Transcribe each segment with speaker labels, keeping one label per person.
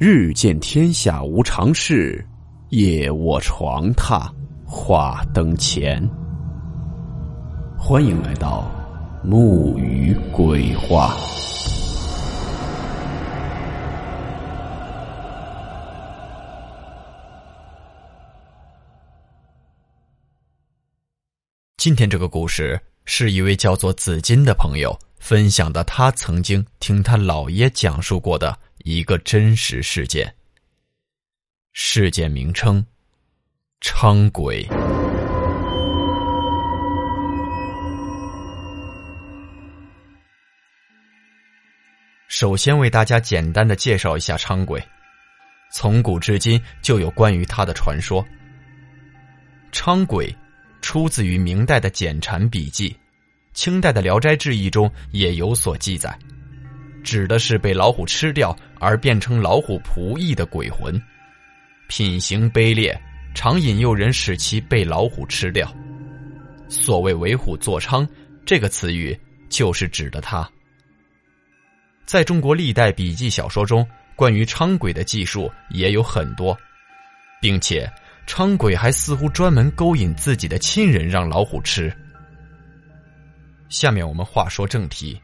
Speaker 1: 日见天下无常事，夜卧床榻话灯前。欢迎来到木鱼鬼话。
Speaker 2: 今天这个故事是一位叫做紫金的朋友分享的，他曾经听他姥爷讲述过的。一个真实事件。事件名称：昌鬼。首先为大家简单的介绍一下昌鬼。从古至今就有关于他的传说。昌鬼出自于明代的《简禅笔记》，清代的《聊斋志异》中也有所记载。指的是被老虎吃掉而变成老虎仆役的鬼魂，品行卑劣，常引诱人使其被老虎吃掉。所谓“为虎作伥”这个词语，就是指的他。在中国历代笔记小说中，关于伥鬼的记述也有很多，并且伥鬼还似乎专门勾引自己的亲人让老虎吃。下面我们话说正题。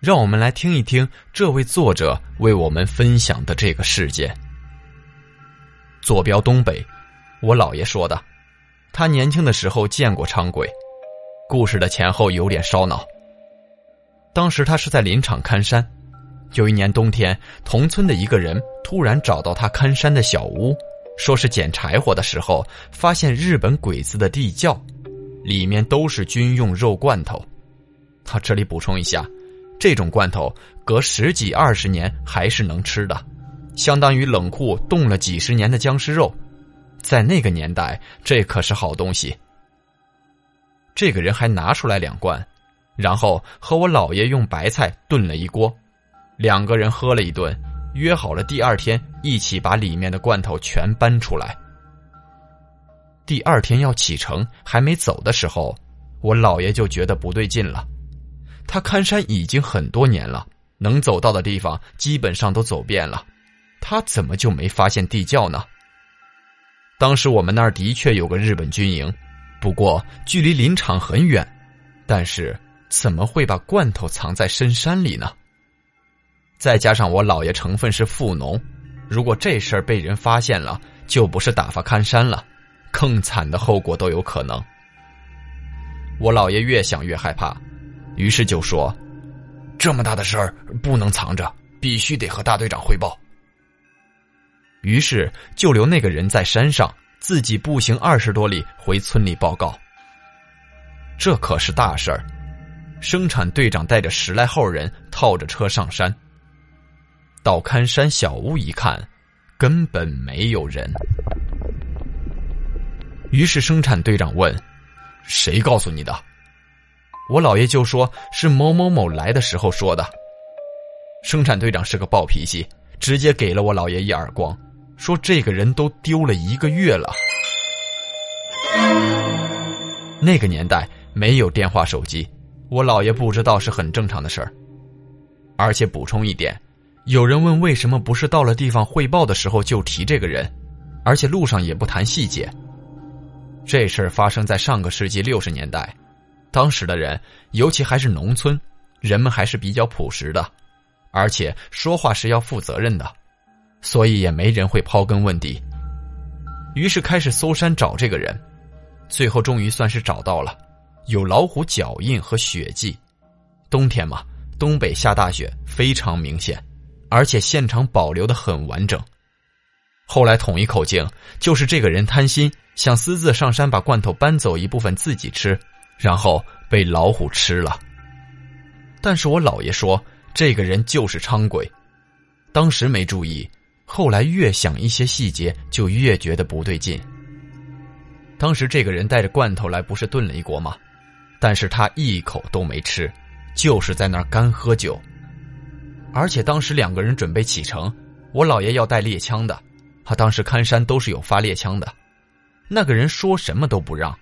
Speaker 2: 让我们来听一听这位作者为我们分享的这个事件。坐标东北，我姥爷说的，他年轻的时候见过昌鬼。故事的前后有点烧脑。当时他是在林场看山，有一年冬天，同村的一个人突然找到他看山的小屋，说是捡柴火的时候发现日本鬼子的地窖，里面都是军用肉罐头。他这里补充一下。这种罐头隔十几二十年还是能吃的，相当于冷库冻了几十年的僵尸肉，在那个年代这可是好东西。这个人还拿出来两罐，然后和我姥爷用白菜炖了一锅，两个人喝了一顿，约好了第二天一起把里面的罐头全搬出来。第二天要启程，还没走的时候，我姥爷就觉得不对劲了。他看山已经很多年了，能走到的地方基本上都走遍了，他怎么就没发现地窖呢？当时我们那儿的确有个日本军营，不过距离林场很远，但是怎么会把罐头藏在深山里呢？再加上我姥爷成分是富农，如果这事儿被人发现了，就不是打发看山了，更惨的后果都有可能。我姥爷越想越害怕。于是就说：“这么大的事儿不能藏着，必须得和大队长汇报。”于是就留那个人在山上，自己步行二十多里回村里报告。这可是大事儿，生产队长带着十来号人套着车上山。到看山小屋一看，根本没有人。于是生产队长问：“谁告诉你的？”我姥爷就说是某某某来的时候说的。生产队长是个暴脾气，直接给了我姥爷一耳光，说这个人都丢了一个月了。那个年代没有电话手机，我姥爷不知道是很正常的事儿。而且补充一点，有人问为什么不是到了地方汇报的时候就提这个人，而且路上也不谈细节。这事儿发生在上个世纪六十年代。当时的人，尤其还是农村，人们还是比较朴实的，而且说话是要负责任的，所以也没人会刨根问底。于是开始搜山找这个人，最后终于算是找到了，有老虎脚印和血迹。冬天嘛，东北下大雪，非常明显，而且现场保留的很完整。后来统一口径，就是这个人贪心，想私自上山把罐头搬走一部分自己吃。然后被老虎吃了。但是我姥爷说，这个人就是昌鬼，当时没注意，后来越想一些细节，就越觉得不对劲。当时这个人带着罐头来，不是炖了一锅吗？但是他一口都没吃，就是在那儿干喝酒。而且当时两个人准备启程，我姥爷要带猎枪的，他当时看山都是有发猎枪的，那个人说什么都不让。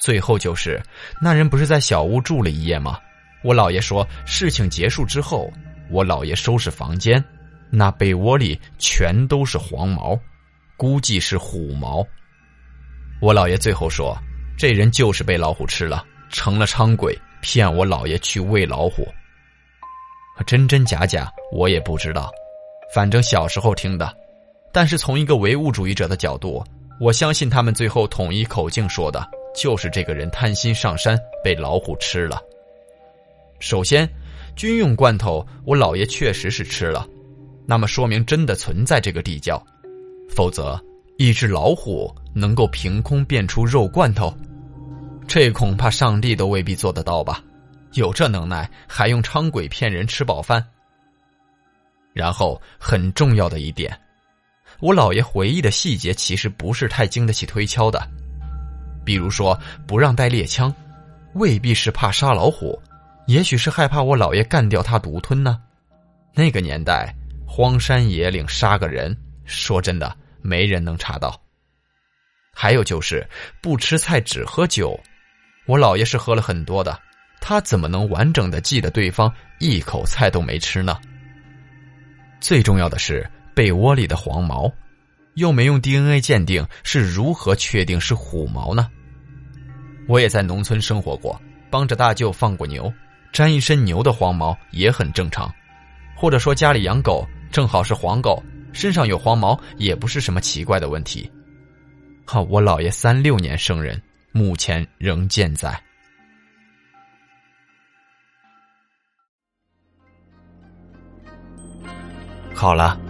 Speaker 2: 最后就是，那人不是在小屋住了一夜吗？我姥爷说，事情结束之后，我姥爷收拾房间，那被窝里全都是黄毛，估计是虎毛。我姥爷最后说，这人就是被老虎吃了，成了伥鬼，骗我姥爷去喂老虎。真真假假我也不知道，反正小时候听的。但是从一个唯物主义者的角度，我相信他们最后统一口径说的就是这个人贪心上山被老虎吃了。首先，军用罐头我姥爷确实是吃了，那么说明真的存在这个地窖，否则一只老虎能够凭空变出肉罐头，这恐怕上帝都未必做得到吧？有这能耐还用伥鬼骗人吃饱饭？然后很重要的一点。我姥爷回忆的细节其实不是太经得起推敲的，比如说不让带猎枪，未必是怕杀老虎，也许是害怕我姥爷干掉他独吞呢。那个年代，荒山野岭杀个人，说真的，没人能查到。还有就是不吃菜只喝酒，我姥爷是喝了很多的，他怎么能完整的记得对方一口菜都没吃呢？最重要的是。被窝里的黄毛，又没用 DNA 鉴定，是如何确定是虎毛呢？我也在农村生活过，帮着大舅放过牛，沾一身牛的黄毛也很正常。或者说家里养狗，正好是黄狗，身上有黄毛也不是什么奇怪的问题。哈，我姥爷三六年生人，目前仍健在。好了。